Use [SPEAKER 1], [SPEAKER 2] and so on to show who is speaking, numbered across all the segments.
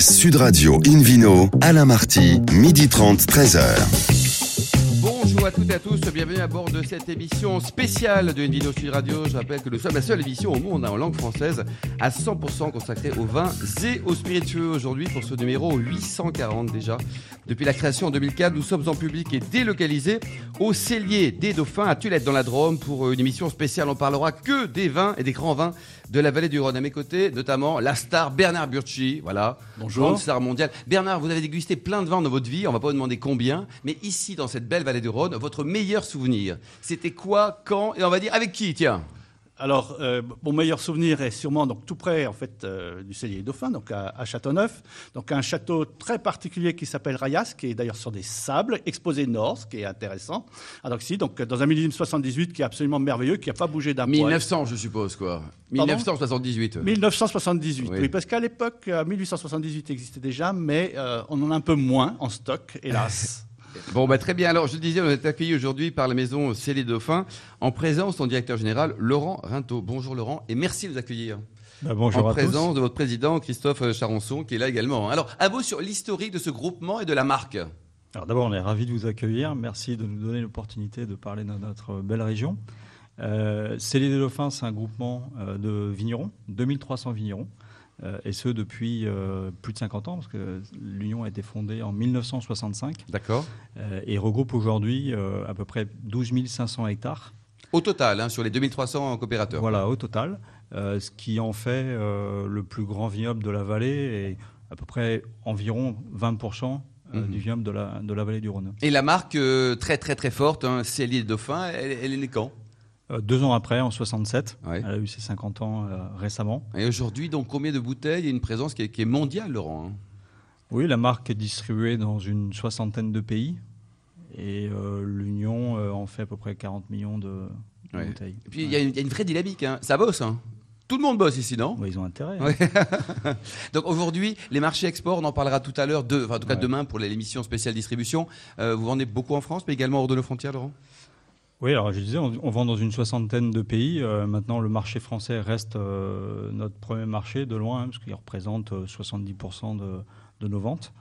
[SPEAKER 1] Sud Radio Invino, Alain Marty, midi 30, 13h.
[SPEAKER 2] Bonjour toutes et à tous, bienvenue à bord de cette émission spéciale de Invino Sud Radio. Je rappelle que nous sommes la seule émission au monde en langue française à 100% consacrée aux vins et aux spiritueux aujourd'hui pour ce numéro 840 déjà. Depuis la création en 2004, nous sommes en public et délocalisés au Cellier des Dauphins à Tulette dans la Drôme pour une émission spéciale. On parlera que des vins et des grands vins de la vallée du Rhône. À mes côtés, notamment la star Bernard Burchi, voilà,
[SPEAKER 3] Bonjour.
[SPEAKER 2] grande star mondiale. Bernard, vous avez dégusté plein de vins dans votre vie, on va pas vous demander combien, mais ici, dans cette belle vallée du Rhône, votre meilleur souvenir, c'était quoi, quand, et on va dire avec qui, tiens?
[SPEAKER 3] Alors, euh, mon meilleur souvenir est sûrement donc tout près en fait euh, du Cellier Dauphin, donc à, à Châteauneuf, donc un château très particulier qui s'appelle Rayas, qui est d'ailleurs sur des sables, exposé nord, ce qui est intéressant. Alors ici, donc dans un millésime 78 qui est absolument merveilleux, qui n'a pas bougé d'un poil.
[SPEAKER 2] 1900, je suppose, quoi. 1978.
[SPEAKER 3] 1978,
[SPEAKER 2] Oui.
[SPEAKER 3] oui, parce qu'à l'époque, euh, 1878 existait déjà, mais euh, on en a un peu moins en stock, hélas.
[SPEAKER 2] Bon, bah, très bien. Alors, je le disais, on est accueilli aujourd'hui par la maison Célé Dauphin, en présence de son directeur général, Laurent Rinto. Bonjour Laurent, et merci de nous accueillir.
[SPEAKER 4] Bah, bonjour
[SPEAKER 2] en
[SPEAKER 4] à
[SPEAKER 2] présence de votre président, Christophe Charançon, qui est là également. Alors, à vous sur l'historique de ce groupement et de la marque.
[SPEAKER 4] Alors d'abord, on est ravis de vous accueillir. Merci de nous donner l'opportunité de parler de notre belle région. Euh, Célé des Dauphins, c'est un groupement euh, de vignerons, 2300 vignerons, et ce depuis euh, plus de 50 ans, parce que l'Union a été fondée en 1965
[SPEAKER 2] D'accord.
[SPEAKER 4] euh, et regroupe aujourd'hui euh, à peu près 12 500 hectares.
[SPEAKER 2] Au total, hein, sur les 2300 coopérateurs.
[SPEAKER 4] Voilà, au total, euh, ce qui en fait euh, le plus grand vignoble de la vallée et à peu près environ 20% euh,
[SPEAKER 2] Mhm.
[SPEAKER 4] du vignoble de la, de la vallée du Rhône.
[SPEAKER 2] Et la marque euh, très très très forte, hein, Célie Dauphin, elle, elle est quand?
[SPEAKER 4] Euh, deux ans après, en 67,
[SPEAKER 2] Ouais.
[SPEAKER 4] elle a eu ses 50 ans euh, récemment.
[SPEAKER 2] Et aujourd'hui, donc, combien de bouteilles et une présence qui est, qui est mondiale, Laurent hein?
[SPEAKER 4] Oui, la marque est distribuée dans une soixantaine de pays et euh, l'Union euh, en fait à peu près 40 millions de, de
[SPEAKER 2] Ouais.
[SPEAKER 4] bouteilles.
[SPEAKER 2] Et puis, il y, a une- il y a une vraie dynamique. hein. Ça bosse. hein. Tout le monde bosse ici, non?
[SPEAKER 4] Ils ont intérêt. hein.
[SPEAKER 2] Donc aujourd'hui, les marchés export, on en parlera tout à l'heure, enfin, en tout cas
[SPEAKER 4] Ouais.
[SPEAKER 2] demain pour l'émission spéciale distribution. Euh, vous vendez beaucoup en France, mais également hors de nos frontières, Laurent?
[SPEAKER 4] Oui, alors je disais, on, vend dans une soixantaine de pays. Euh, maintenant, le marché français reste euh, notre premier marché de loin, hein, parce qu'il représente euh, 70% de, de nos ventes.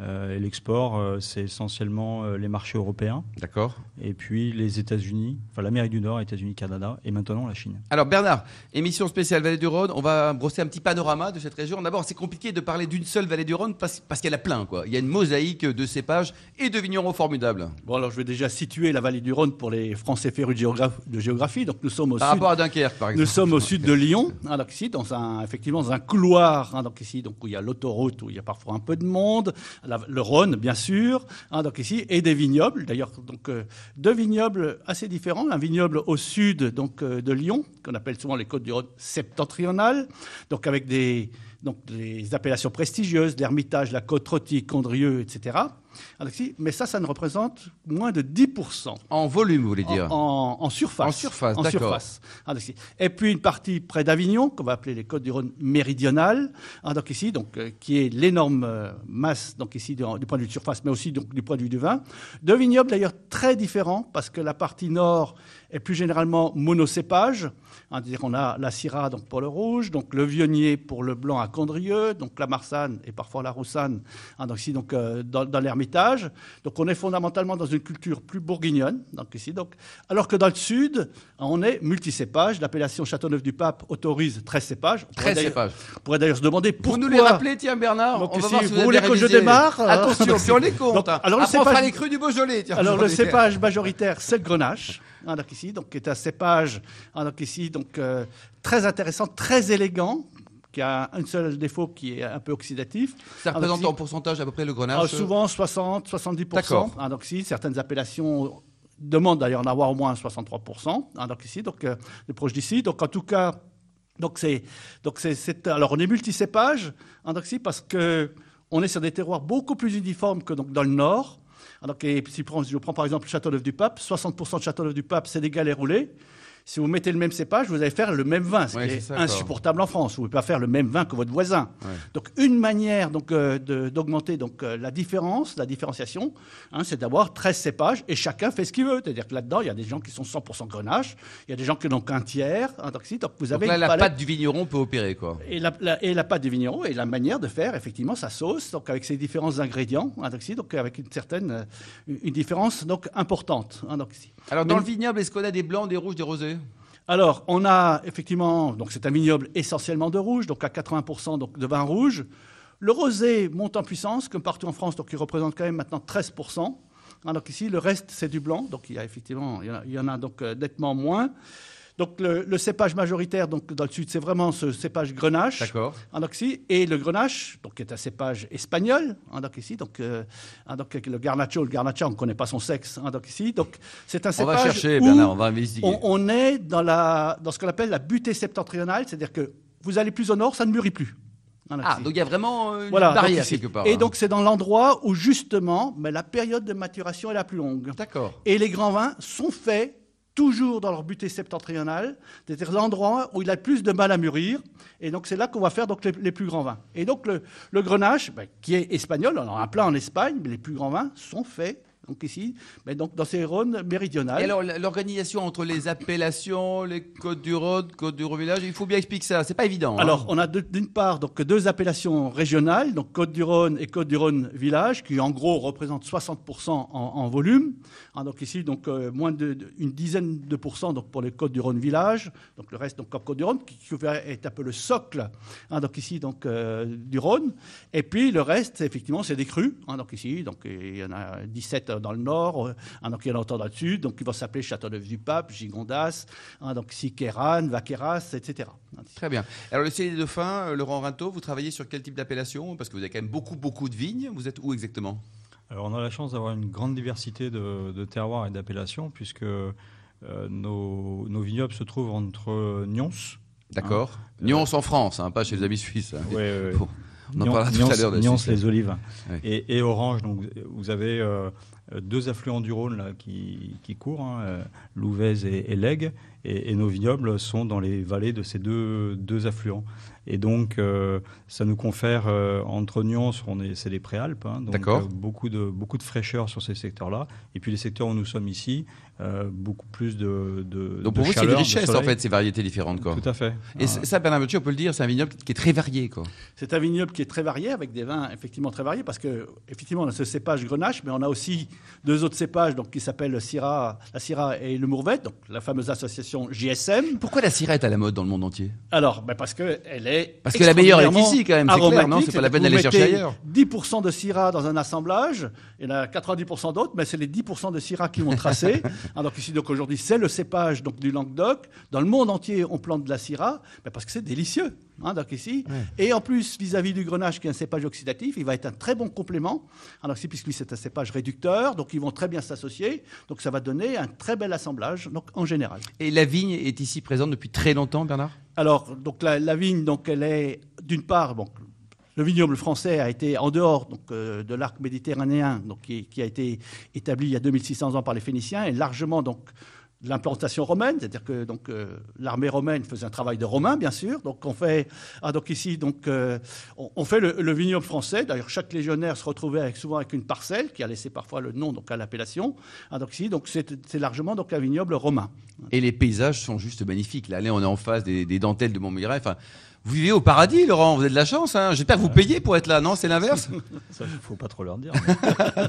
[SPEAKER 4] Euh, et l'export, euh, c'est essentiellement euh, les marchés européens,
[SPEAKER 2] D'accord.
[SPEAKER 4] et puis les États-Unis, enfin l'Amérique du Nord, États-Unis, Canada, et maintenant la Chine.
[SPEAKER 2] Alors Bernard, émission spéciale Vallée du Rhône, on va brosser un petit panorama de cette région. D'abord, c'est compliqué de parler d'une seule Vallée du Rhône parce, parce qu'il y en a plein. Quoi. Il y a une mosaïque de cépages et de vignerons formidables.
[SPEAKER 3] bon, alors je vais déjà situer la vallée du Rhône pour les Français férus de, géographie. Donc nous sommes au
[SPEAKER 2] Par
[SPEAKER 3] sud.
[SPEAKER 2] rapport à Dunkerque, par exemple.
[SPEAKER 3] Nous sommes au sud de Lyon, hein, donc ici, dans un, effectivement, dans un couloir, hein, donc ici, donc où il y a l'autoroute, où il y a parfois un peu de monde, le Rhône, bien sûr, hein, donc ici, et des vignobles. D'ailleurs, donc euh, deux vignobles assez différents. Un vignoble au sud, donc euh, de Lyon, qu'on appelle souvent les côtes du Rhône septentrionales, donc avec des donc appellations prestigieuses, l'Ermitage, la Côte Rôtie, Condrieu, etc. Ah, mais ça, ça ne représente moins de 10%.
[SPEAKER 2] En volume, vous voulez dire
[SPEAKER 3] En, en- en surface.
[SPEAKER 2] En surface,
[SPEAKER 3] En
[SPEAKER 2] d'accord.
[SPEAKER 3] Ah. Et puis une partie près d'Avignon, qu'on va appeler les Côtes du Rhône méridionales, ah, donc ici, donc, euh, qui est l'énorme euh, masse, donc ici, du, du point de vue de surface, mais aussi donc, du point de vue du vin. Deux vignobles d'ailleurs très différents, parce que la partie nord est plus généralement monocépage. Hein, c'est-à-dire on a la Syrah donc, pour le rouge, donc le Vionnier pour le blanc à Condrieu, donc la Marsanne et parfois la Roussanne, hein, donc ici, donc, euh, dans, dans l'Ermitage. Donc on est fondamentalement dans une culture plus bourguignonne, donc ici, donc, alors que dans le sud, on est multicépage. L'appellation Châteauneuf-du-Pape autorise 13 cépages. On pourrait
[SPEAKER 2] 13
[SPEAKER 3] d'ailleurs-
[SPEAKER 2] cépages.
[SPEAKER 3] On pourrait d'ailleurs se demander
[SPEAKER 2] Vous
[SPEAKER 3] pourquoi.
[SPEAKER 2] nous les rappelez, tiens Bernard
[SPEAKER 3] Donc
[SPEAKER 2] On va
[SPEAKER 3] ici,
[SPEAKER 2] voir si
[SPEAKER 3] vous
[SPEAKER 2] vous,
[SPEAKER 3] voulez que je démarre
[SPEAKER 2] Attention, puis on les compte.
[SPEAKER 3] donc, alors le
[SPEAKER 2] Après, on fera
[SPEAKER 3] cépage-
[SPEAKER 2] les crus du Beaujolais. tiens.
[SPEAKER 3] Alors le cépage majoritaire, c'est le grenache, hein, donc ici, donc qui est un cépage, hein, donc ici, donc euh, très intéressant, très élégant, qui a un seul défaut qui est un peu oxydatif.
[SPEAKER 2] Ça représente
[SPEAKER 3] donc,
[SPEAKER 2] en pourcentage à peu près le
[SPEAKER 3] Ah,
[SPEAKER 2] grenage
[SPEAKER 3] souvent 60, 70
[SPEAKER 2] D'accord.
[SPEAKER 3] hein, Donc ici, certaines appellations demandent d'ailleurs d'en avoir au moins 63 hein, Donc ici, donc euh, les proches d'ici. Donc en tout cas, donc c'est donc c'est alors on est multicépage, hein, donc ici parce que on est sur des terroirs beaucoup plus uniformes que donc dans le nord. Donc, et si je prends, je prends par exemple Châteauneuf-du-Pape, 60% de Châteauneuf-du-Pape, c'est des galets roulés. Si vous mettez le même cépage, vous allez faire le même vin, ce
[SPEAKER 2] Ouais,
[SPEAKER 3] qui est
[SPEAKER 2] ça, quoi.
[SPEAKER 3] insupportable en France. Vous ne pouvez pas faire le même vin que votre voisin.
[SPEAKER 2] Ouais.
[SPEAKER 3] Donc une manière donc euh, d'augmenter donc euh, la différence, la différenciation, hein, c'est d'avoir 13 cépages et chacun fait ce qu'il veut. C'est-à-dire que là-dedans, il y a des gens qui sont 100% grenache, il y a des gens qui n'ont qu'un tiers. hein, donc, si, donc vous
[SPEAKER 2] Donc
[SPEAKER 3] avez
[SPEAKER 2] là,
[SPEAKER 3] une
[SPEAKER 2] la
[SPEAKER 3] palette-
[SPEAKER 2] pâte du vigneron peut opérer, quoi.
[SPEAKER 3] et la, la- et la pâte du vigneron et la manière de faire effectivement sa sauce, donc avec ses différents ingrédients, hein, donc, donc avec une certaine euh, une différence donc importante. hein, donc, si.
[SPEAKER 2] Alors, dans
[SPEAKER 3] Mais-
[SPEAKER 2] le vignoble, est-ce qu'on a des blancs, des rouges, des rosés?
[SPEAKER 3] Alors, on a effectivement, donc c'est un vignoble essentiellement de rouge, donc à 80% donc de vin rouge. Le rosé monte en puissance, comme partout en France, donc il représente quand même maintenant 13%. Hein, donc ici, le reste, c'est du blanc, donc il y a effectivement, il y en a, il y en a donc euh, nettement moins. Donc le, le cépage majoritaire donc, dans le sud, c'est vraiment ce cépage grenache. En et le grenache, donc, qui est un cépage espagnol, hein, donc ici, donc, euh, donc, le garnacho, le garnacha, on ne connaît pas son sexe, donc ici, donc c'est un
[SPEAKER 2] On
[SPEAKER 3] cépage
[SPEAKER 2] va chercher,
[SPEAKER 3] où
[SPEAKER 2] Bernard, on va investiguer.
[SPEAKER 3] on, on est dans, la, dans ce qu'on appelle la butée septentrionale, c'est-à-dire que vous allez plus au nord, ça ne mûrit plus. Donc,
[SPEAKER 2] Ah, donc il y a vraiment euh, une
[SPEAKER 3] Voilà,
[SPEAKER 2] barrière quelque part.
[SPEAKER 3] Et
[SPEAKER 2] hein.
[SPEAKER 3] donc c'est dans l'endroit où justement mais la période de maturation est la plus longue.
[SPEAKER 2] D'accord.
[SPEAKER 3] Et les grands vins sont faits toujours dans leur butée septentrionale, c'est-à-dire l'endroit où il a le plus de mal à mûrir. Et donc c'est là qu'on va faire donc les, plus grands vins. Et donc le, le grenache, ben, qui est espagnol, on en a plein en Espagne, mais les plus grands vins sont faits donc ici, mais donc dans ces Rhônes méridionales.
[SPEAKER 2] Et alors, l'organisation entre les appellations, les Côtes du Rhône, Côtes du Rhône-Village, il faut bien expliquer ça. C'est pas évident. hein.
[SPEAKER 3] Alors, on a d'une part donc deux appellations régionales, donc Côte-du-Rhône et Côte-du-Rhône Village, qui en gros représentent 60% en, en volume. Hein, donc ici, donc euh, moins de, de- une dizaine de pourcents donc pour les Côtes-du-Rhône Village. Donc le reste donc comme Côte-du-Rhône, qui, qui est un peu le socle. hein, donc ici donc euh, du Rhône. Et puis le reste, effectivement, c'est des crus. hein, donc ici, donc il y en a 17 dans le nord, euh, hein, donc il y en a autant dans le sud. Donc il va s'appeler Châteauneuf-du-Pape, Gigondas, hein, donc Kéran, Vaqueras, etc.
[SPEAKER 2] Très bien. Alors, le CL des Dauphins, euh, Laurent Rinto, vous travaillez sur quel type d'appellation? Parce que vous avez quand même beaucoup, beaucoup de vignes. Vous êtes où exactement?
[SPEAKER 4] Alors, on a la chance d'avoir une grande diversité de, de terroirs et d'appellations, puisque euh, nos, nos vignobles se trouvent entre Nyons.
[SPEAKER 2] D'accord.
[SPEAKER 3] Ah.
[SPEAKER 2] Nyons en France, hein, pas chez les amis suisses. hein.
[SPEAKER 4] Ouais, ouais.
[SPEAKER 2] Bon, on en
[SPEAKER 4] Nyons-
[SPEAKER 2] parlera tout
[SPEAKER 4] Nyons-
[SPEAKER 2] à l'heure de
[SPEAKER 4] Nyons, les olives. Et, et Orange, donc vous avez euh, deux affluents du Rhône là, qui, qui courent, hein, euh, Louvèze et, et Lègue, et, et nos vignobles sont dans les vallées de ces deux, deux affluents. Et donc, euh, ça nous confère euh, entre Nyons, on est, c'est les préalpes, hein, donc euh, beaucoup de beaucoup de fraîcheur sur ces secteurs-là. Et puis les secteurs où nous sommes ici, euh, beaucoup plus de, de
[SPEAKER 2] Donc
[SPEAKER 4] de
[SPEAKER 2] pour vous, c'est une richesse en fait, ces variétés différentes. Quoi.
[SPEAKER 4] Tout à fait.
[SPEAKER 2] Et
[SPEAKER 4] Ah,
[SPEAKER 2] ça, Bernard Bottier, on peut le dire, c'est un vignoble qui est très varié. Quoi.
[SPEAKER 3] C'est un vignoble qui est très varié, avec des vins effectivement très variés, parce que effectivement on a ce cépage Grenache, mais on a aussi deux autres cépages donc, qui s'appellent Syrah, la Syrah et le Mourvèdre, donc la fameuse association JSM.
[SPEAKER 2] Pourquoi la Syrah est à la mode dans le monde entier?
[SPEAKER 3] Alors, ben parce que elle est
[SPEAKER 2] Parce que la meilleure est ici, quand même, c'est clair, non? C'est pas la peine d'aller chercher ailleurs.
[SPEAKER 3] 10% de Syrah dans un assemblage, il y en a 90% d'autres, mais c'est les 10% de Syrah qui vont tracer. Hein, donc ici, donc aujourd'hui, c'est le cépage donc du Languedoc. Dans le monde entier, on plante de la Syrah, ben parce que c'est délicieux. Hein, donc ici, et en plus vis-à-vis du Grenache, qui est un cépage oxydatif, il va être un très bon complément. donc ici, puisque lui, c'est un cépage réducteur, donc ils vont très bien s'associer. Donc ça va donner un très bel assemblage, donc en général.
[SPEAKER 2] Et la vigne est ici présente depuis très longtemps, Bernard?
[SPEAKER 3] Alors, donc la, la vigne, donc elle est d'une part, bon, le vignoble français a été en dehors donc, euh, de l'arc méditerranéen, donc qui, qui a été établi il y a 2600 ans par les Phéniciens, et largement donc l'implantation romaine, c'est-à-dire que donc euh, l'armée romaine faisait un travail de romain, bien sûr. Donc on fait, ah, donc ici donc euh, on, fait le, le vignoble français. D'ailleurs, chaque légionnaire se retrouvait souvent avec une parcelle qui a laissé parfois le nom donc à l'appellation. Ah, donc ici donc c'est largement donc un vignoble romain.
[SPEAKER 2] Et les paysages sont juste magnifiques. Là, on est en face des, dentelles de Montmirail. Vous vivez au paradis, Laurent. Vous avez de la chance. Hein. J'espère que vous payez pour être là. Non, c'est l'inverse.
[SPEAKER 4] Ça, il faut pas trop leur dire.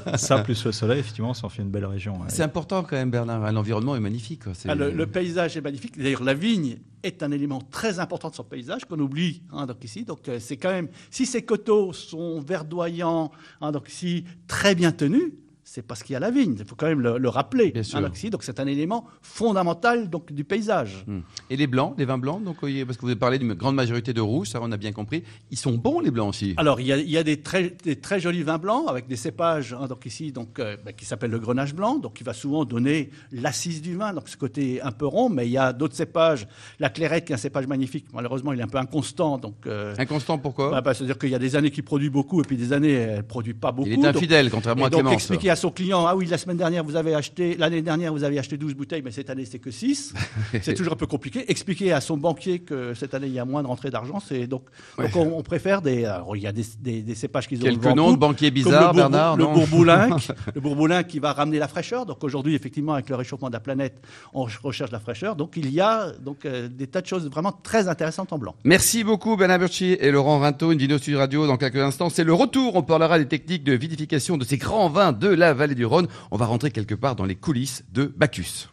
[SPEAKER 4] mais ça, plus le soleil, effectivement, ça en fait une belle région. ouais.
[SPEAKER 2] C'est important quand même, Bernard. L'environnement est magnifique. quoi. C'est-
[SPEAKER 3] Ah, le, le paysage est magnifique. D'ailleurs, la vigne est un élément très important de son paysage qu'on oublie hein, donc ici. Donc, euh, c'est quand même si ces coteaux sont verdoyants, hein, donc ici très bien tenus. C'est parce qu'il y a la vigne. Il faut quand même le, le rappeler.
[SPEAKER 2] Bien sûr.
[SPEAKER 3] donc, c'est un élément fondamental donc du paysage.
[SPEAKER 2] Hmm. Et les blancs, les vins blancs, donc, parce que vous avez parlé d'une grande majorité de rouges, ça on a bien compris. Ils sont bons les blancs aussi.
[SPEAKER 3] Alors, il y a, il y a des, très, des très jolis vins blancs avec des cépages, hein, donc ici, donc, euh, bah, qui s'appelle le grenache blanc, donc qui va souvent donner l'assise du vin, donc ce côté un peu rond. Mais il y a d'autres cépages, la clairette, qui est un cépage magnifique. Malheureusement, il est un peu inconstant, donc. euh,
[SPEAKER 2] Inconstant, pourquoi?
[SPEAKER 3] bah, bah, C'est-à-dire qu'il y a des années qui produit beaucoup et puis des années elle produit pas beaucoup.
[SPEAKER 2] Il est
[SPEAKER 3] Donc-
[SPEAKER 2] infidèle, contrairement à Clémence.
[SPEAKER 3] Son client, ah oui, la semaine dernière, vous avez acheté, l'année dernière, vous avez acheté 12 bouteilles, mais cette année, c'est que 6. c'est toujours un peu compliqué. Expliquer à son banquier que cette année, il y a moins de rentrée d'argent, c'est donc, donc on, on préfère des, alors, il y a des, des, des cépages qui ont
[SPEAKER 2] Quelques noms de banquiers bizarres, Bernard,
[SPEAKER 3] le
[SPEAKER 2] non
[SPEAKER 3] bourboulinc, le bourboulinc qui va ramener la fraîcheur. Donc aujourd'hui, effectivement, avec le réchauffement de la planète, on recherche la fraîcheur. Donc il y a donc euh, des tas de choses vraiment très intéressantes en blanc.
[SPEAKER 2] Merci beaucoup Bernard Burchi et Laurent Rinto. Une vidéo sur radio dans quelques instants. C'est le retour. On parlera des techniques de vinification de ces grands vins de la vallée du Rhône. On va rentrer quelque part dans les coulisses de Bacchus.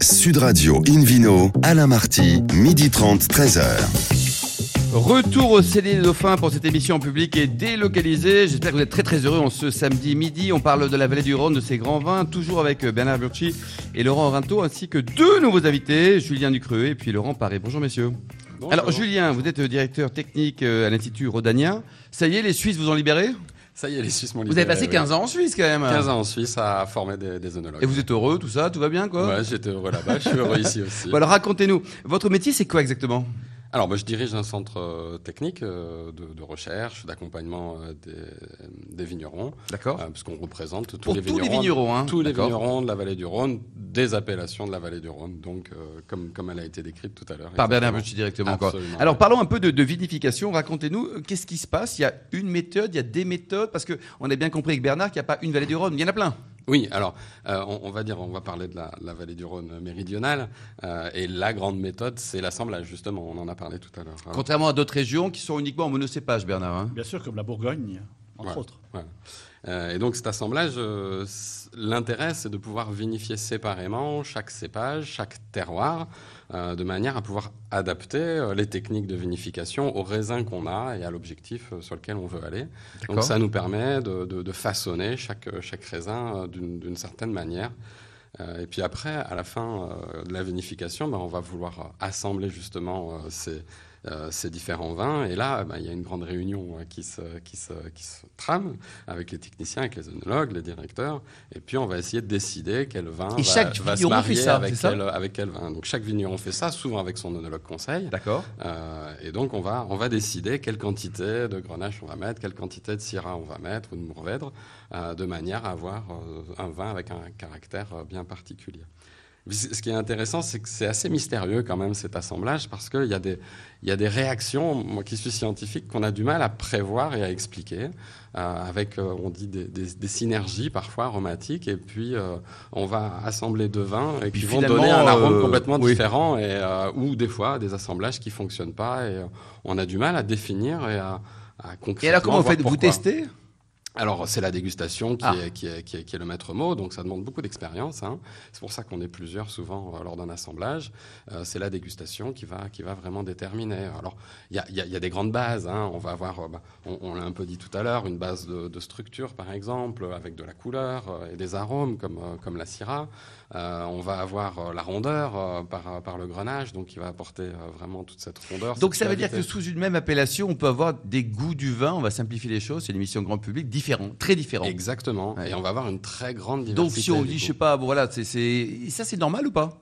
[SPEAKER 1] Sud Radio Invino, Alain Marty, midi 30, 13h.
[SPEAKER 2] Retour au CD des Dauphins pour cette émission en public et délocalisée. J'espère que vous êtes très très heureux en ce samedi midi. On parle de la vallée du Rhône, de ses grands vins, toujours avec Bernard Burchi et Laurent Rinto, ainsi que deux nouveaux invités, Julien Ducreux et puis Laurent Paré. Bonjour messieurs. Alors Julien, vous êtes directeur technique euh, à l'Institut Rodanien. Ça y est, les Suisses vous ont libéré?
[SPEAKER 5] Ça y est, les Suisses m'ont
[SPEAKER 2] Vous avez passé
[SPEAKER 5] oui.
[SPEAKER 2] 15 ans en Suisse quand même.
[SPEAKER 5] 15 ans en Suisse à former des, des œnologues.
[SPEAKER 2] Et vous êtes heureux, tout ça, tout va bien quoi?
[SPEAKER 5] Ouais, j'étais heureux là-bas, je suis heureux ici aussi.
[SPEAKER 2] Bon, alors racontez-nous, votre métier c'est quoi exactement?
[SPEAKER 5] Alors, moi, je dirige un centre euh, technique euh, de, de recherche, d'accompagnement euh, des, des vignerons,
[SPEAKER 2] D'accord
[SPEAKER 5] euh, puisqu'on représente tous,
[SPEAKER 2] Pour
[SPEAKER 5] les,
[SPEAKER 2] tous les
[SPEAKER 5] vignerons,
[SPEAKER 2] vignerons, hein
[SPEAKER 5] tous les vignerons de la vallée du Rhône, des appellations de la vallée du Rhône, donc euh, comme, comme elle a été décrite tout à l'heure.
[SPEAKER 2] Par Bernard. Burchi directement.
[SPEAKER 5] Absolument.
[SPEAKER 2] Alors parlons un peu de, de vinification. Racontez-nous, qu'est-ce qui se passe? Il y a une méthode, il y a des méthodes, parce qu'on a bien compris avec Bernard qu'il n'y a pas une vallée du Rhône, il y en a plein.
[SPEAKER 5] Oui, alors euh, on, on va dire, on va parler de la, la vallée du Rhône méridionale, euh, et la grande méthode, c'est l'assemblage justement. On en a parlé tout à l'heure. hein.
[SPEAKER 2] Contrairement à d'autres régions qui sont uniquement en monocépage, Bernard. hein.
[SPEAKER 3] Bien sûr, comme la Bourgogne, entre
[SPEAKER 5] Voilà.
[SPEAKER 3] autres.
[SPEAKER 5] Voilà. Euh, et donc cet assemblage, euh, l'intérêt, c'est de pouvoir vinifier séparément chaque cépage, chaque terroir, euh, de manière à pouvoir adapter euh, les techniques de vinification aux raisins qu'on a et à l'objectif euh, sur lequel on veut aller. Donc ça nous permet de, de- de façonner chaque, chaque raisin d'une certaine manière. Et puis après, à la fin de la vinification, ben, on va vouloir assembler justement ces, ces différents vins. Et là, ben, il y a une grande réunion euh, qui, se, qui, se, qui se trame avec les techniciens, avec les œnologues, les directeurs. Et puis, on va essayer de décider quel vin
[SPEAKER 2] Et
[SPEAKER 5] va,
[SPEAKER 2] chaque
[SPEAKER 5] va se
[SPEAKER 2] vigneron
[SPEAKER 5] marier
[SPEAKER 2] ça,
[SPEAKER 5] avec, quel, avec quel vin. Donc, chaque vigneron fait ça, souvent avec son œnologue conseil.
[SPEAKER 2] D'accord.
[SPEAKER 5] Euh, et donc, on va, on va décider quelle quantité de grenache on va mettre, quelle quantité de syrah on va mettre, ou de mourvèdre, euh, de manière à avoir euh, un vin avec un caractère euh, bien particulier. Ce qui est intéressant, c'est que c'est assez mystérieux quand même cet assemblage, parce qu'il y, a des- il y a des réactions, moi qui suis scientifique, qu'on a du mal à prévoir et à expliquer, euh, avec, euh, on dit, des, des- des synergies parfois aromatiques, et puis euh, on va assembler deux vins et
[SPEAKER 2] Puis
[SPEAKER 5] qui vont donner un arôme complètement
[SPEAKER 2] oui.
[SPEAKER 5] différent, et, ou des fois des assemblages qui fonctionnent pas, et on a du mal à définir et à, à concrètement
[SPEAKER 2] Et alors comment vous faites? Vous testez?
[SPEAKER 5] Alors, c'est la dégustation qui,
[SPEAKER 2] Ah.
[SPEAKER 5] est, qui, est, qui, est, qui est le maître mot, donc ça demande beaucoup d'expérience. Hein. C'est pour ça qu'on est plusieurs souvent euh, lors d'un assemblage. Euh, c'est la dégustation qui va, qui va vraiment déterminer. Alors, il y y y a des grandes bases. Hein. On va avoir, euh, bah, on, on l'a un peu dit tout à l'heure, une base de, de structure, par exemple, avec de la couleur et des arômes, comme, comme la syrah. Euh, on va avoir euh, la rondeur euh, par, par le grenage, donc qui va apporter vraiment toute cette rondeur.
[SPEAKER 2] Donc
[SPEAKER 5] cette
[SPEAKER 2] ça veut dire que sous une même appellation, on peut avoir des goûts du vin, on va simplifier les choses, c'est une émission grand public, différents, très différents.
[SPEAKER 5] Exactement.
[SPEAKER 2] Ouais.
[SPEAKER 5] Et on va avoir une très grande diversité.
[SPEAKER 2] Donc si on dit, je sais pas, bon, voilà, c'est... ça c'est normal ou pas?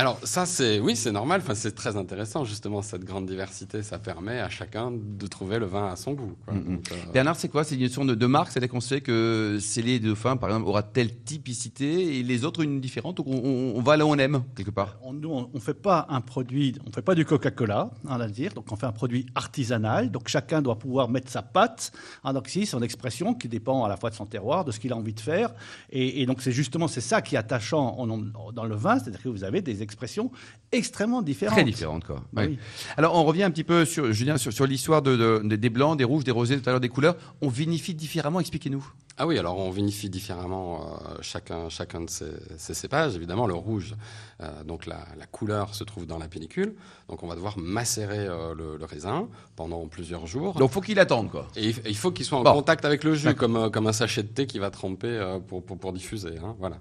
[SPEAKER 5] Alors ça, c'est oui, c'est normal. Enfin, c'est très intéressant justement cette grande diversité. Ça permet à chacun de trouver le vin à son goût. quoi.
[SPEAKER 2] Mhm.
[SPEAKER 5] Donc, euh,
[SPEAKER 2] Bernard, c'est quoi? C'est une notion de, de marque? C'est-à-dire qu'on sait que Célé de Dauphin, par exemple, aura telle typicité et les autres une différente? Donc on, on- on va là où on aime, quelque part.
[SPEAKER 3] On, nous, on ne fait pas un produit, on fait pas du Coca-Cola, hein, on va le dire. Donc, on fait un produit artisanal. Donc, chacun doit pouvoir mettre sa patte, hein, donc ici, son expression, qui dépend à la fois de son terroir, de ce qu'il a envie de faire. Et, et donc, c'est justement c'est ça qui est attachant en- dans le vin, c'est-à-dire que vous avez des expressions extrêmement différentes.
[SPEAKER 2] Très différente, quoi.
[SPEAKER 3] Oui.
[SPEAKER 2] Alors, on revient un petit peu sur, Julien, sur, sur l'histoire de, de- des blancs, des rouges, des rosés, tout à l'heure des couleurs. On vinifie différemment, expliquez-nous.
[SPEAKER 5] Ah oui, alors on vinifie différemment euh, chacun, chacun de ces, ces cépages. Évidemment, le rouge, euh, donc la, la couleur se trouve dans la pellicule. Donc on va devoir macérer euh, le, le raisin pendant plusieurs jours.
[SPEAKER 2] Donc, faut qu'il attende, quoi.
[SPEAKER 5] Et il, il faut qu'il soit en
[SPEAKER 2] Bon.
[SPEAKER 5] contact avec le jus, comme, comme un sachet de thé qui va tremper pour, pour, pour diffuser. hein, voilà.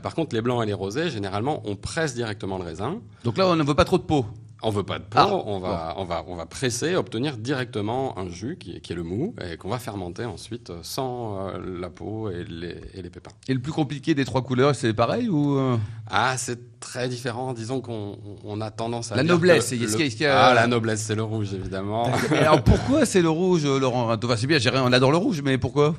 [SPEAKER 5] Par contre, les blancs et les rosés, généralement, on presse directement le raisin.
[SPEAKER 2] Donc là, on ne veut pas trop de peau.
[SPEAKER 5] On veut pas de peau,
[SPEAKER 2] Ah,
[SPEAKER 5] on, va, on, va, on va presser, obtenir directement un jus qui est, qui est le mou et qu'on va fermenter ensuite euh, sans euh, la peau et les, et les pépins.
[SPEAKER 2] Et le plus compliqué des trois couleurs, c'est pareil ou euh?
[SPEAKER 5] Ah, c'est très différent. Disons qu'on on a tendance à
[SPEAKER 2] La noblesse,
[SPEAKER 5] le-
[SPEAKER 2] a- a-
[SPEAKER 5] Ah, la noblesse, c'est le rouge évidemment.
[SPEAKER 2] Alors pourquoi c'est le rouge, Laurent? Enfin, C'est bien, on adore le rouge, mais pourquoi?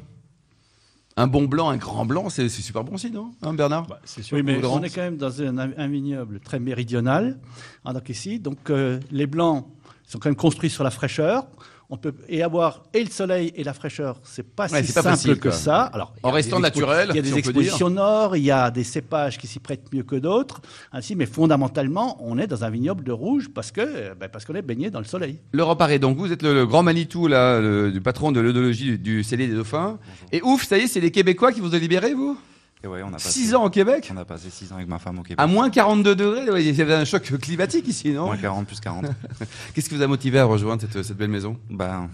[SPEAKER 2] Un bon blanc, un grand blanc, c'est super bon aussi, non Hein, Bernard
[SPEAKER 4] Bah, c'est sûr
[SPEAKER 3] Oui, mais on est quand même dans un, un vignoble très méridional. donc ici, donc euh, les blancs sont quand même construits sur la fraîcheur. On peut et avoir et le soleil et la fraîcheur, c'est pas
[SPEAKER 2] Ouais,
[SPEAKER 3] si
[SPEAKER 2] pas
[SPEAKER 3] simple
[SPEAKER 2] facile,
[SPEAKER 3] que
[SPEAKER 2] quoi.
[SPEAKER 3] ça. Alors,
[SPEAKER 2] En restant naturel,
[SPEAKER 3] il y a des expositions nord, il y a des cépages qui s'y prêtent mieux que d'autres. Ainsi, mais fondamentalement, on est dans un vignoble de rouge parce que euh, ben, parce qu'on est baigné dans le soleil.
[SPEAKER 2] Laurent Paré, donc vous êtes le, le grand Manitou là, le- du patron de l'œnologie du, du Cellier des Dauphins. Et ouf, ça y est, c'est les Québécois qui vous ont libéré, vous?
[SPEAKER 6] Et ouais, on a passé
[SPEAKER 2] 6 ans au Québec
[SPEAKER 6] On a passé 6 ans avec ma femme au Québec.
[SPEAKER 2] À moins 42 degrés, ouais, il y avait un choc climatique ici, non
[SPEAKER 6] Moins 40 plus 40.
[SPEAKER 2] Qu'est-ce qui vous a motivé à rejoindre cette, cette belle maison?
[SPEAKER 6] Ben,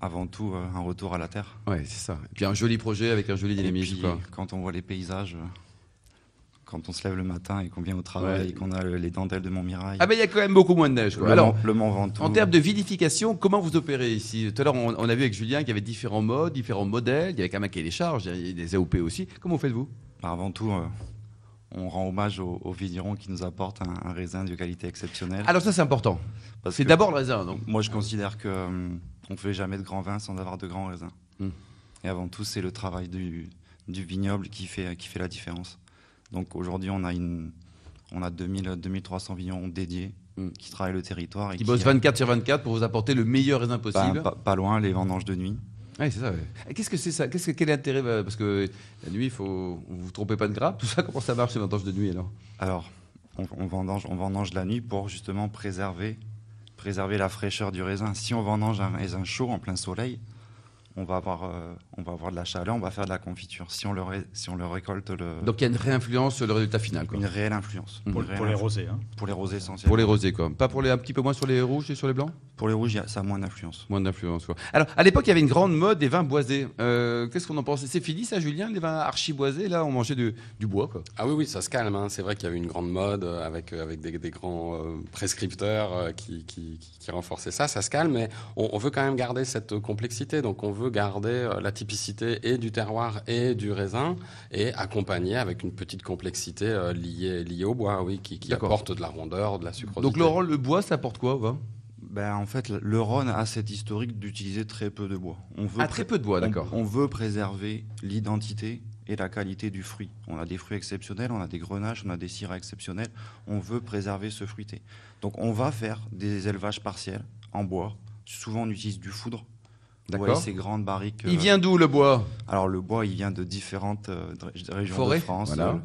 [SPEAKER 6] avant tout, euh, un retour à la terre.
[SPEAKER 2] Ouais, c'est ça. Et puis un joli projet avec un joli dynamisme.
[SPEAKER 6] quand on voit les paysages, euh, quand on se lève le matin et qu'on vient au travail
[SPEAKER 2] Ouais.
[SPEAKER 6] et qu'on a le- les dentelles de Montmirail.
[SPEAKER 2] Ah ben il y a quand même beaucoup moins de neige. quoi.
[SPEAKER 6] le,
[SPEAKER 2] Alors,
[SPEAKER 6] le Mont Ventoux.
[SPEAKER 2] en termes de vinification, comment vous opérez ici? Tout à l'heure, on, on a vu avec Julien qu'il y avait différents modes, différents modèles. Il y avait quand même un cahier des charges, il y a des AOP aussi. Comment faites-vous?
[SPEAKER 6] Avant tout, euh, on rend hommage aux, aux vignerons qui nous apportent un, un raisin de qualité exceptionnelle.
[SPEAKER 2] Alors ça, c'est important. C'est d'abord le raisin,
[SPEAKER 6] Moi, je considère que euh, on ne fait jamais de grands vins sans avoir de grands raisins.
[SPEAKER 2] Hmm.
[SPEAKER 6] Et avant tout, c'est le travail du, du vignoble qui fait, qui fait la différence. Donc aujourd'hui, on a, une, on a 2000, 2300 vignerons dédiés
[SPEAKER 2] Hmm.
[SPEAKER 6] qui travaillent le territoire. Et
[SPEAKER 2] Qui bossent 24 sur 24 pour vous apporter le meilleur raisin possible.
[SPEAKER 6] pas, pas loin, les vendanges de nuit.
[SPEAKER 2] Ouais, c'est ça. Qu'est-ce que c'est ça? Quel est l'intérêt euh, Parce que la nuit, faut vous vous trompez pas de grappe. Tout ça, comment ça marche les vendanges de nuit alors?
[SPEAKER 6] Alors, on, on vendange, on vendange la nuit pour justement préserver, préserver la fraîcheur du raisin. Si on vendange un raisin chaud en plein soleil, on va avoir, euh, on va avoir de la chaleur, on va faire de la confiture. Si on le, ré- si on le récolte, le,
[SPEAKER 2] Donc il y a une réinfluence sur le résultat final. Quoi.
[SPEAKER 6] une réelle influence.
[SPEAKER 2] Pour-
[SPEAKER 4] pour,
[SPEAKER 6] Une réelle
[SPEAKER 4] pour les rosés. hein.
[SPEAKER 6] Pour les rosés essentiellement.
[SPEAKER 2] Pour les rosés, quoi. Pas pour les un petit peu moins sur les rouges et sur les blancs?
[SPEAKER 6] Pour les rouges, ça a moins d'influence.
[SPEAKER 2] Moins d'influence. quoi. Alors, à l'époque, il y avait une grande mode des vins boisés. Euh, Qu'est-ce qu'on en pense? C'est fini, ça, Julien Les vins archi-boisés, là, on mangeait du, du bois, quoi.
[SPEAKER 5] Ah oui, oui, ça se calme. hein. C'est vrai qu'il y avait une grande mode euh, avec, avec des, des grands euh, prescripteurs qui, qui, qui- qui renforçaient ça. Ça se calme, mais on, on veut quand même garder cette complexité. Donc on veut garder euh, la typicité et du terroir et du raisin et accompagner avec une petite complexité euh, liée, liée au bois, oui, qui, qui apporte de la rondeur, de la sucrosité.
[SPEAKER 2] Donc, Laurent, le bois, ça apporte quoi vin?
[SPEAKER 6] Ben, en fait, le Rhône a cette historique d'utiliser très peu de bois. On veut
[SPEAKER 2] Ah, très peu de bois,
[SPEAKER 6] on-
[SPEAKER 2] d'accord.
[SPEAKER 6] On, veut préserver l'identité et la qualité du fruit. On a des fruits exceptionnels, on a des grenaches, on a des syrahs exceptionnels. On veut préserver ce fruité. Donc on va faire des élevages partiels en bois. Souvent on utilise du foudre. Vous voyez
[SPEAKER 2] D'accord.
[SPEAKER 6] ces grandes barriques.
[SPEAKER 2] Il
[SPEAKER 6] euh,
[SPEAKER 2] vient d'où, le bois?
[SPEAKER 6] Alors le bois, il vient de différentes euh, régions de France.
[SPEAKER 2] voilà.
[SPEAKER 6] euh,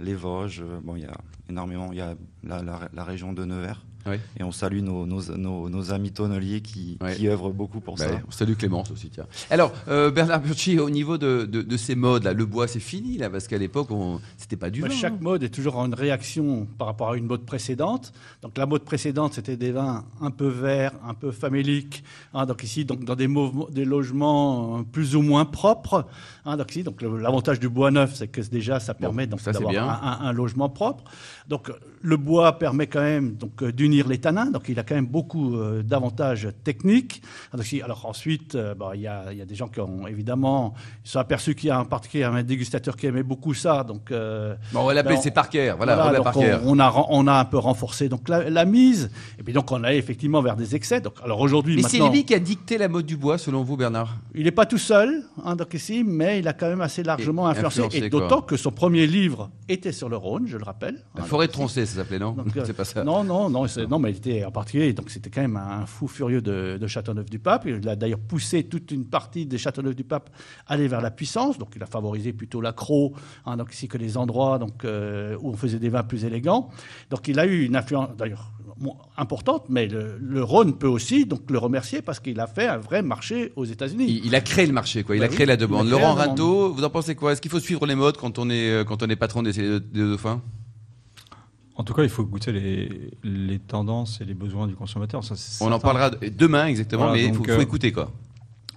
[SPEAKER 6] les Vosges, bon, il y a énormément. Il y a la, la- la région de Nevers.
[SPEAKER 2] Oui.
[SPEAKER 6] Et on salue nos, nos, nos- nos amis tonneliers qui, qui œuvrent beaucoup pour
[SPEAKER 2] Bah,
[SPEAKER 6] ça.
[SPEAKER 2] on salue Clémence aussi, tiens. Alors, euh, Bernard Burchi, au niveau de, de- de ces modes, là, le bois, c'est fini, là, parce qu'à l'époque, c'était pas du
[SPEAKER 3] Bah,
[SPEAKER 2] vin.
[SPEAKER 3] chaque
[SPEAKER 2] hein.
[SPEAKER 3] mode est toujours en réaction par rapport à une mode précédente. Donc la mode précédente, c'était des vins un peu verts, un peu faméliques. hein. donc ici, donc, dans des, logements euh, plus ou moins propres. hein. donc ici, donc l'avantage du bois neuf, c'est que déjà, ça permet d'avoir un, un- un logement propre. Donc le bois permet quand même donc euh, les tanins. Donc il a quand même beaucoup euh, d'avantages techniques. Alors ensuite, euh, bah, il y, a, il y a des gens qui ont évidemment, ils se sont aperçus qu'il y a en particulier un dégustateur qui aimait beaucoup ça. Donc euh,
[SPEAKER 2] Bon, on va l'appeler,
[SPEAKER 3] Ben,
[SPEAKER 2] c'est Parker. Voilà,
[SPEAKER 3] voilà, donc
[SPEAKER 2] Parker.
[SPEAKER 3] on, on a, on a un peu renforcé donc la, la mise, et puis donc on allait effectivement vers des excès. Donc, alors aujourd'hui,
[SPEAKER 2] Mais c'est lui qui a dicté la mode du bois, selon vous, Bernard?
[SPEAKER 3] Il n'est pas tout seul, hein, donc ici, mais il a quand même assez largement
[SPEAKER 2] Et-
[SPEAKER 3] influencé,
[SPEAKER 2] influencé,
[SPEAKER 3] et
[SPEAKER 2] quoi.
[SPEAKER 3] d'autant que son premier livre était sur le Rhône, je le rappelle.
[SPEAKER 2] La
[SPEAKER 3] hein,
[SPEAKER 2] forêt
[SPEAKER 3] donc,
[SPEAKER 2] troncée, ça s'appelait, non?
[SPEAKER 3] Donc, euh,
[SPEAKER 2] C'est pas ça.
[SPEAKER 3] Non, non, non, c'est- non, mais il était en particulier, donc c'était quand même un fou furieux de, de Châteauneuf-du-Pape. Il a d'ailleurs poussé toute une partie des Châteauneuf-du-Pape à aller vers la puissance, donc il a favorisé plutôt l'accro, hein, donc ici que les endroits donc, euh, où on faisait des vins plus élégants. Donc il a eu une influence, d'ailleurs, importante, mais le, le Rhône peut aussi donc le remercier parce qu'il a fait un vrai marché aux États-Unis.
[SPEAKER 2] Il, il a créé le marché, quoi. Il
[SPEAKER 3] Bah
[SPEAKER 2] a
[SPEAKER 3] oui,
[SPEAKER 2] créé la demande.
[SPEAKER 3] créé
[SPEAKER 2] Laurent. Rinto, vous en pensez quoi? Est-ce qu'il faut suivre les modes quand on est, euh, quand on est patron des, des dauphins?
[SPEAKER 4] En tout cas, il faut goûter les, les tendances et les besoins du consommateur. Ça,
[SPEAKER 2] On en parlera demain, exactement,
[SPEAKER 4] Voilà,
[SPEAKER 2] mais il faut,
[SPEAKER 4] euh,
[SPEAKER 2] écouter, quoi.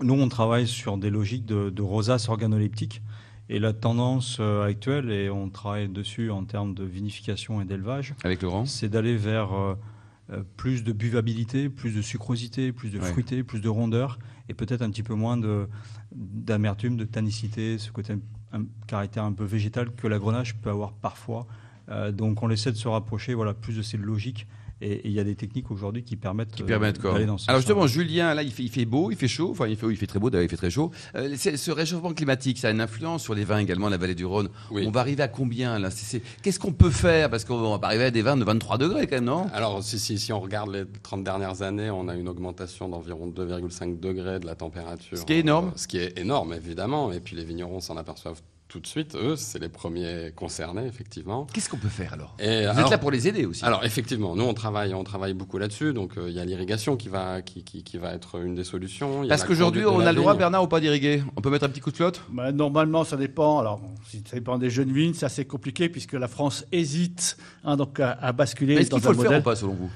[SPEAKER 4] Nous, on travaille sur des logiques de, de rosace organoleptique. Et la tendance euh, actuelle, et on travaille dessus en termes de vinification et d'élevage,
[SPEAKER 2] Avec Laurent
[SPEAKER 4] c'est d'aller vers euh, plus de buvabilité, plus de sucrosité, plus de
[SPEAKER 2] Ouais.
[SPEAKER 4] fruité, plus de rondeur, et peut-être un petit peu moins de- d'amertume, de, tannicité, ce côté un, caractère un peu végétal que la grenache peut avoir parfois. Euh, donc on essaie de se rapprocher voilà, plus de ces logiques Et il y a des techniques aujourd'hui qui permettent,
[SPEAKER 2] qui
[SPEAKER 4] euh,
[SPEAKER 2] permettent quoi
[SPEAKER 4] d'aller dans ce
[SPEAKER 2] Alors justement, Julien, là, il fait, il fait beau, il fait chaud, enfin, il fait, il fait très beau, d'ailleurs, il fait très chaud. Euh, ce réchauffement climatique, ça a une influence sur les vins également, la vallée du Rhône.
[SPEAKER 5] Oui.
[SPEAKER 2] On va arriver à combien là? Qu'est-ce qu'on peut faire? Parce qu'on va arriver à des vins de 23 degrés quand même, non?
[SPEAKER 5] Alors, si, si, si on regarde les 30 dernières années, on a une augmentation d'environ 2,5 degrés de la température.
[SPEAKER 2] Ce qui est énorme.
[SPEAKER 5] Euh, ce qui est énorme, évidemment. Et puis les vignerons s'en aperçoivent tout de suite. Eux, c'est les premiers concernés, effectivement.
[SPEAKER 2] Qu'est-ce qu'on peut faire alors?
[SPEAKER 5] Et
[SPEAKER 2] Vous
[SPEAKER 5] alors-
[SPEAKER 2] êtes là pour les aider aussi.
[SPEAKER 5] Alors effectivement, nous on travaille, on travaille beaucoup là-dessus. Donc euh, il y a l'irrigation qui va, qui, qui, qui va être une des solutions. Y
[SPEAKER 2] Parce qu'aujourd'hui, on a le droit. Bernard, ou pas d'irriguer? On peut mettre un petit coup de flotte
[SPEAKER 3] Bah, normalement, ça dépend. Alors, si ça dépend des jeunes vignes, c'est assez compliqué puisque la France hésite hein, donc à, à basculer
[SPEAKER 2] Est-ce
[SPEAKER 3] dans
[SPEAKER 2] qu'il faut
[SPEAKER 3] un
[SPEAKER 2] le faire ou pas, selon vous?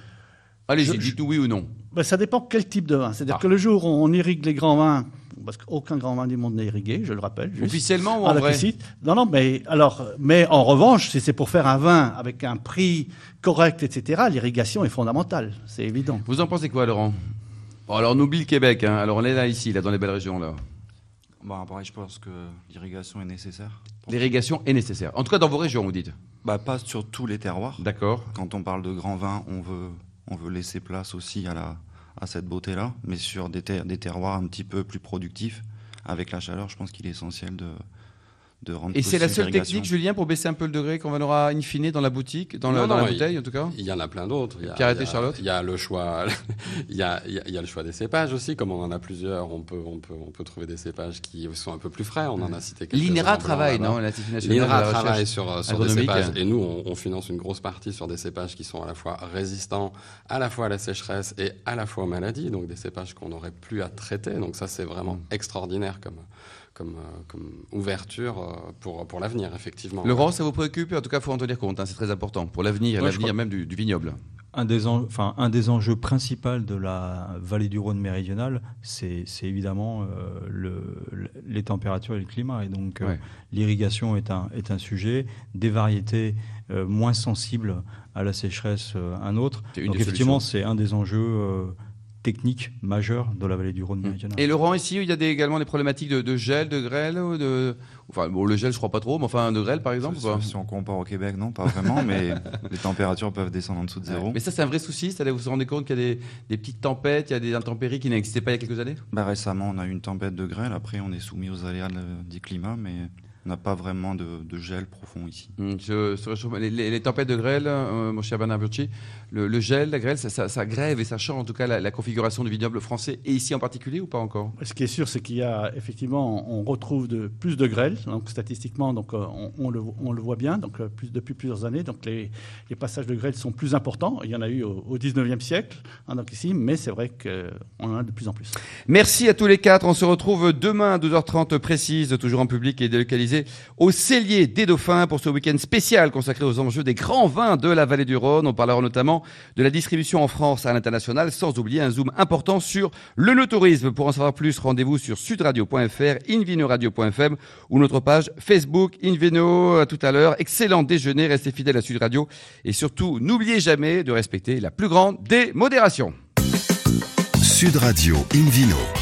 [SPEAKER 2] Allez-y,
[SPEAKER 3] Je-
[SPEAKER 2] dites-nous oui ou non.
[SPEAKER 3] Bah, ça dépend quel type de vin. C'est-à-dire
[SPEAKER 2] Ah.
[SPEAKER 3] que le jour où on irrigue les grands vins, parce qu'aucun grand vin du monde n'est irrigué, je le rappelle. juste.
[SPEAKER 2] Officiellement ou en
[SPEAKER 3] la
[SPEAKER 2] vrai
[SPEAKER 3] Clicite. Non, non, mais alors, mais en revanche, si c'est pour faire un vin avec un prix correct, etc., l'irrigation est fondamentale, c'est évident.
[SPEAKER 2] Vous en pensez quoi, Laurent? Bon, alors on oublie le Québec. hein. Alors on est là, ici, là, dans les belles régions. là.
[SPEAKER 6] Bon, après, je pense que l'irrigation est nécessaire.
[SPEAKER 2] L'irrigation est nécessaire. En tout cas, dans vos régions, vous dites.
[SPEAKER 6] Bah, pas sur tous les terroirs.
[SPEAKER 2] D'accord.
[SPEAKER 6] Quand on parle de grand vin, on veut, on veut laisser place aussi à, la, à cette beauté-là, mais sur des, des terroirs un petit peu plus productifs, avec la chaleur, je pense qu'il est essentiel de, de rendre
[SPEAKER 2] Et c'est la seule technique, Julien, pour baisser un peu le degré qu'on aura in fine dans la boutique, dans, la-
[SPEAKER 5] Non,
[SPEAKER 2] dans
[SPEAKER 5] non,
[SPEAKER 2] la
[SPEAKER 5] il-
[SPEAKER 2] bouteille, en tout cas
[SPEAKER 5] Il y en a plein d'autres.
[SPEAKER 2] Et
[SPEAKER 5] a-
[SPEAKER 2] Charlotte
[SPEAKER 5] Il y a le choix. il, y a, il y a- il y a le choix des cépages aussi. Comme on en a plusieurs, on peut, on peut, on peut trouver des cépages qui sont un peu plus frais. On en a cité quelques
[SPEAKER 2] L'INRA travaille, non
[SPEAKER 5] L'INRA travaille sur, sur des cépages et nous, on, on finance une grosse partie sur des cépages qui sont à la fois résistants à la fois à la sécheresse et à la fois aux maladies, donc des cépages qu'on n'aurait plus à traiter. Donc ça, c'est vraiment
[SPEAKER 2] Mm.
[SPEAKER 5] extraordinaire comme, comme, euh, comme ouverture euh, pour, pour l'avenir, effectivement.
[SPEAKER 2] Laurent, ça vous préoccupe En tout cas, il faut en tenir compte, hein, c'est très important pour l'avenir,
[SPEAKER 4] Ouais,
[SPEAKER 2] l'avenir
[SPEAKER 4] crois-
[SPEAKER 2] même du, du vignoble.
[SPEAKER 4] Un des, en- enfin, un des enjeux principaux de la vallée du Rhône méridionale, c'est c'est évidemment euh, le- le- les températures et le climat. Et donc, euh, l'irrigation est un, est un sujet, des variétés euh, moins sensibles à la sécheresse, euh, un autre.
[SPEAKER 2] C'est une
[SPEAKER 4] Donc, effectivement, c'est un des enjeux techniques majeurs de la vallée du Rhône méridionale.
[SPEAKER 2] Et Laurent, ici, il y a des- également des problématiques de, de gel, de grêle ou de... Enfin, bon, le gel, je crois pas trop, mais enfin, de grêle, par exemple
[SPEAKER 6] Si, on compare au Québec, non, pas vraiment, mais les températures peuvent descendre en dessous de zéro.
[SPEAKER 2] Mais ça, c'est un vrai souci C'est-à-dire, vous vous rendez compte qu'il y a des, des petites tempêtes, il y a des intempéries qui n'existaient pas il y a quelques années?
[SPEAKER 6] Bah, récemment, on a eu une tempête de grêle. Après, on est soumis aux aléas du climat, mais on n'a pas vraiment de, de gel profond ici.
[SPEAKER 2] Les- les tempêtes de grêle, euh, mon cher Bernard Burchi, le, le gel, la grêle, ça, ça- ça grève et ça change en tout cas la, la configuration du vignoble français, et ici en particulier ou pas encore?
[SPEAKER 3] Ce qui est sûr, c'est qu'il y a effectivement, on retrouve de, plus de grêle, donc statistiquement, donc euh, on, on le, on le voit bien, donc euh, plus, depuis plusieurs années, donc les, les passages de grêle sont plus importants. Il y en a eu au, au 19e siècle, hein, donc ici, mais c'est vrai qu'on en a de plus en plus.
[SPEAKER 2] Merci à tous les quatre. On se retrouve demain à 12h30 précise, toujours en public et délocalisé au Cellier des Dauphins pour ce week-end spécial consacré aux enjeux des grands vins de la vallée du Rhône. On parlera notamment de la distribution en France à l'international, sans oublier un zoom important sur le no-tourisme. Pour en savoir plus, rendez-vous sur sudradio.fr, invinoradio.fm ou notre page Facebook Invino. À tout à l'heure. Excellent déjeuner, restez fidèles à Sud Radio et surtout, n'oubliez jamais de respecter la plus grande des modérations.
[SPEAKER 1] Sud Radio Invino.